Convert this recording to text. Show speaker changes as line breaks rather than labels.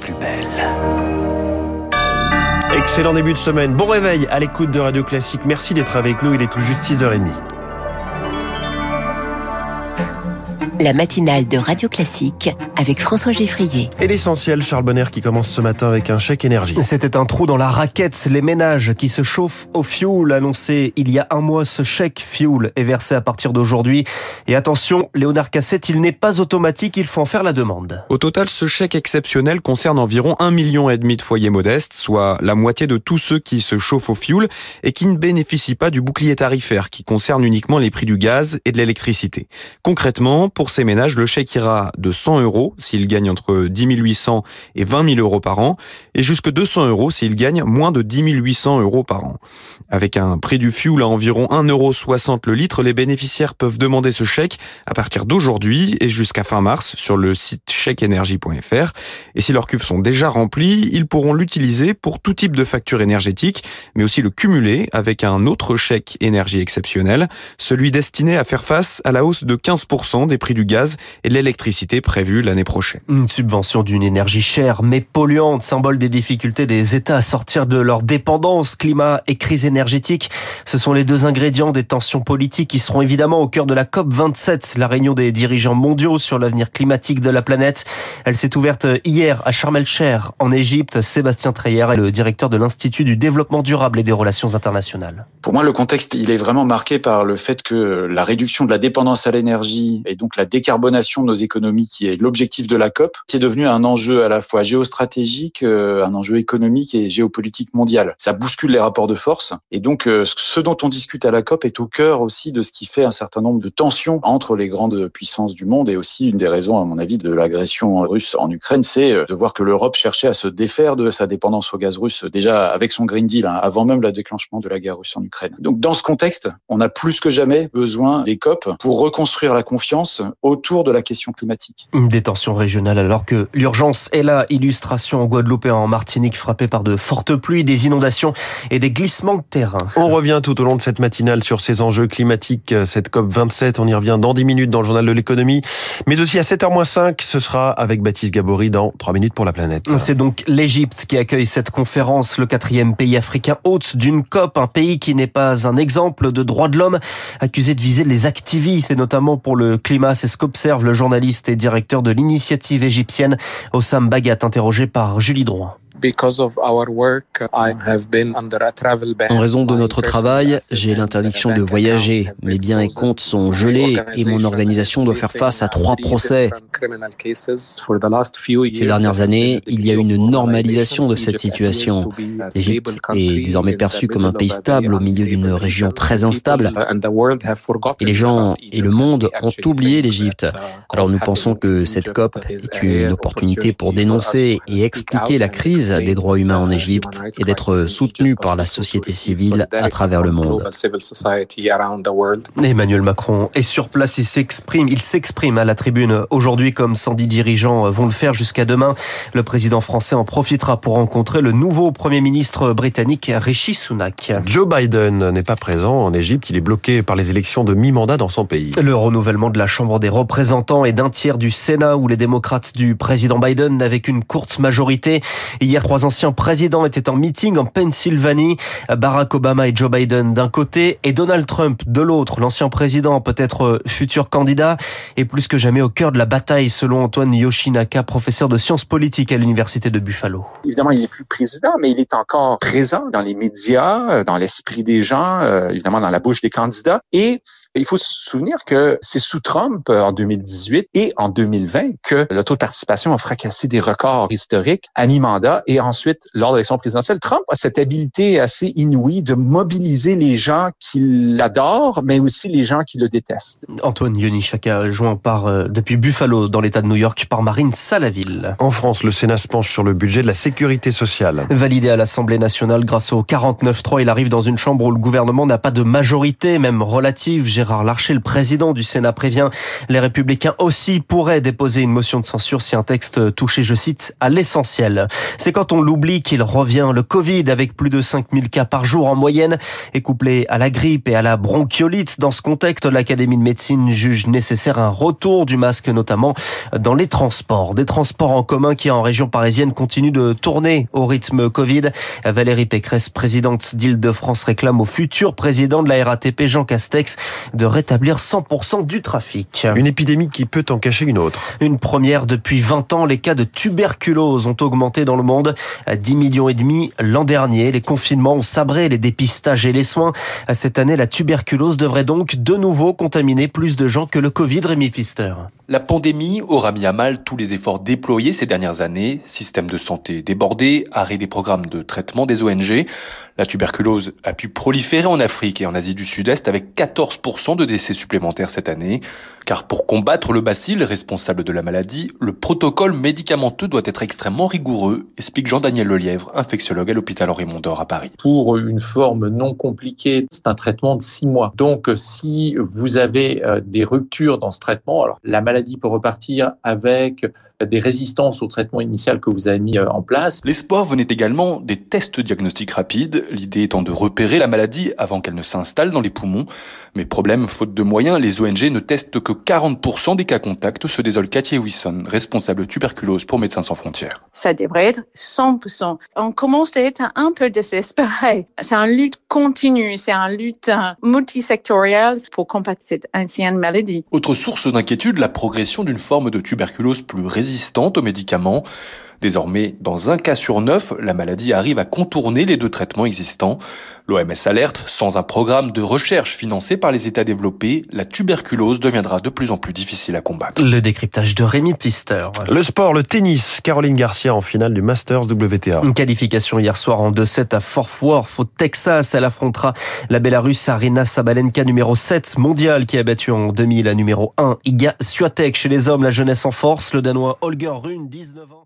plus belle.
Excellent début de semaine. Bon réveil à l'écoute de Radio Classique. Merci d'être avec nous. Il est tout juste 6h30.
La matinale de Radio Classique avec François Geffrier.
Et l'essentiel, Charles Bonner qui commence ce matin avec un chèque énergie.
C'était un trou dans la raquette. Les ménages qui se chauffent au fioul annoncé il y a un mois, ce chèque fioul est versé à partir d'aujourd'hui. Et attention, Léonard Cassette, il n'est pas automatique, il faut en faire la demande.
Au total, ce chèque exceptionnel concerne environ un million et demi de foyers modestes, soit la moitié de tous ceux qui se chauffent au fioul et qui ne bénéficient pas du bouclier tarifaire qui concerne uniquement les prix du gaz et de l'électricité. Concrètement, pour ces ménages, le chèque ira de 100 euros s'ils gagnent entre 10 800 et 20 000 euros par an, et jusque 200 euros s'ils gagnent moins de 10 800 euros par an. Avec un prix du fuel à environ 1,60 euro le litre, les bénéficiaires peuvent demander ce chèque à partir d'aujourd'hui et jusqu'à fin mars sur le site chèqueénergie.fr. Et si leurs cuves sont déjà remplies, ils pourront l'utiliser pour tout type de facture énergétique, mais aussi le cumuler avec un autre chèque énergie exceptionnel, celui destiné à faire face à la hausse de 15% des prix du gaz et de l'électricité prévue l'année prochaine.
Une subvention d'une énergie chère mais polluante, symbole des difficultés des États à sortir de leur dépendance, climat et crise énergétique. Ce sont les deux ingrédients des tensions politiques qui seront évidemment au cœur de la COP 27, la réunion des dirigeants mondiaux sur l'avenir climatique de la planète. Elle s'est ouverte hier à Sharm el-Cher, en Égypte. Sébastien Treyer est le directeur de l'Institut du développement durable et des relations internationales.
Pour moi, le contexte, il est vraiment marqué par le fait que la réduction de la dépendance à l'énergie et donc la décarbonation de nos économies, qui est l'objectif de la COP, c'est devenu un enjeu à la fois géostratégique, euh, un enjeu économique et géopolitique mondial. Ça bouscule les rapports de force. Et donc, euh, ce dont on discute à la COP est au cœur aussi de ce qui fait un certain nombre de tensions entre les grandes puissances du monde. Et aussi, une des raisons, à mon avis, de l'agression russe en Ukraine, c'est euh, de voir que l'Europe cherchait à se défaire de sa dépendance au gaz russe, déjà avec son Green Deal, hein, avant même le déclenchement de la guerre russe en Ukraine. Donc, dans ce contexte, on a plus que jamais besoin des COP pour reconstruire la confiance autour de la question climatique.
Une détention régionale alors que l'urgence est là. Illustration en Guadeloupe et en Martinique frappée par de fortes pluies, des inondations et des glissements de terrain.
On revient tout au long de cette matinale sur ces enjeux climatiques, cette COP 27. On y revient dans 10 minutes dans le journal de l'économie. Mais aussi à 7h05, ce sera avec Baptiste Gabory dans 3 minutes pour la planète.
C'est donc l'Égypte qui accueille cette conférence, le quatrième pays africain hôte d'une COP, un pays qui n'est pas un exemple de droits de l'homme, accusé de viser les activistes et notamment pour le climat. C'est ce qu'observe le journaliste et directeur de l'initiative égyptienne Ossam Bagat, interrogé par Julie Droit.
En raison de notre travail, j'ai l'interdiction de voyager. Mes biens et comptes sont gelés et mon organisation doit faire face à trois procès. Ces dernières années, il y a eu une normalisation de cette situation. L'Égypte est désormais perçue comme un pays stable au milieu d'une région très instable. Et les gens et le monde ont oublié l'Égypte. Alors nous pensons que cette COP est une opportunité pour dénoncer et expliquer la crise des droits humains en Égypte et d'être soutenu par la société civile à travers le monde.
Emmanuel Macron est sur place, il s'exprime, il s'exprime à la tribune aujourd'hui comme 110 dirigeants vont le faire jusqu'à demain. Le président français en profitera pour rencontrer le nouveau premier ministre britannique Rishi Sunak.
Joe Biden n'est pas présent en Égypte, il est bloqué par les élections de mi-mandat dans son pays.
Le renouvellement de la Chambre des représentants et d'un tiers du Sénat où les démocrates du président Biden n'avaient qu'une courte majorité. Hier, trois anciens présidents étaient en meeting en Pennsylvanie. Barack Obama et Joe Biden d'un côté et Donald Trump de l'autre. L'ancien président, peut-être futur candidat, est plus que jamais au cœur de la bataille selon Antoine Yoshinaka, professeur de sciences politiques à l'université de Buffalo.
Évidemment, il n'est plus président, mais il est encore présent dans les médias, dans l'esprit des gens, évidemment dans la bouche des candidats. Et il faut se souvenir que c'est sous Trump en 2018 et en 2020 que le taux de participation a fracassé des records historiques à mi-mandat et ensuite lors de l'élection présidentielle. Trump a cette habileté assez inouïe de mobiliser les gens qui l'adorent, mais aussi les gens qui le détestent.
Antoine Yonishaka, joint par, euh, depuis Buffalo, dans l'État de New York, par Marine Salaville.
En France, le Sénat se penche sur le budget de la sécurité sociale.
Validé à l'Assemblée nationale grâce au 49-3, il arrive dans une chambre où le gouvernement n'a pas de majorité, même relative Gérard Larcher, le président du Sénat, prévient les républicains aussi pourraient déposer une motion de censure si un texte touchait, je cite, à l'essentiel. C'est quand on l'oublie qu'il revient le Covid avec plus de 5000 cas par jour en moyenne et couplé à la grippe et à la bronchiolite. Dans ce contexte, l'Académie de médecine juge nécessaire un retour du masque, notamment dans les transports. Des transports en commun qui, en région parisienne, continuent de tourner au rythme Covid. Valérie Pécresse, présidente d'Île-de-France, réclame au futur président de la RATP, Jean Castex, de rétablir 100% du trafic.
Une épidémie qui peut en cacher une autre.
Une première depuis 20 ans, les cas de tuberculose ont augmenté dans le monde à 10 millions et demi l'an dernier. Les confinements ont sabré les dépistages et les soins. Cette année, la tuberculose devrait donc de nouveau contaminer plus de gens que le Covid, Rémi Pfister.
La pandémie aura mis à mal tous les efforts déployés ces dernières années, système de santé débordé, arrêt des programmes de traitement des ONG. La tuberculose a pu proliférer en Afrique et en Asie du Sud-Est avec 14% de décès supplémentaires cette année. Car pour combattre le bacille responsable de la maladie, le protocole médicamenteux doit être extrêmement rigoureux, explique Jean-Daniel Lelièvre, infectiologue à l'hôpital Henri Mondor à Paris.
Pour une forme non compliquée, c'est un traitement de six mois. Donc si vous avez euh, des ruptures dans ce traitement, alors la maladie peut repartir avec des résistances au traitement initial que vous avez mis euh, en place.
L'espoir venait également des tests diagnostiques rapides, l'idée étant de repérer la maladie avant qu'elle ne s'installe dans les poumons. Mais problème, faute de moyens, les ONG ne testent que 40% des cas contacts, se désole Cathy Wilson, responsable tuberculose pour Médecins sans frontières.
Ça devrait être 100%. On commence à être un peu désespéré. C'est une lutte continue, c'est une lutte euh, multisectorielle pour combattre cette ancienne maladie.
Autre source d'inquiétude, la progression d'une forme de tuberculose plus résistante aux médicaments. Désormais, dans un cas sur neuf, la maladie arrive à contourner les deux traitements existants. L'OMS alerte, sans un programme de recherche financé par les États développés, la tuberculose deviendra de plus en plus difficile à combattre.
Le décryptage de Rémi Pfister.
Le sport, le tennis, Caroline Garcia en finale du Masters WTA.
Une qualification hier soir en 2-7 à Fort Worth au Texas. Elle affrontera la Bélarusse Arina Sabalenka numéro 7 mondiale qui a battu en demi la numéro 1 Iga Swiatek. Chez les hommes, la jeunesse en force. Le Danois Holger Rune, 19 ans.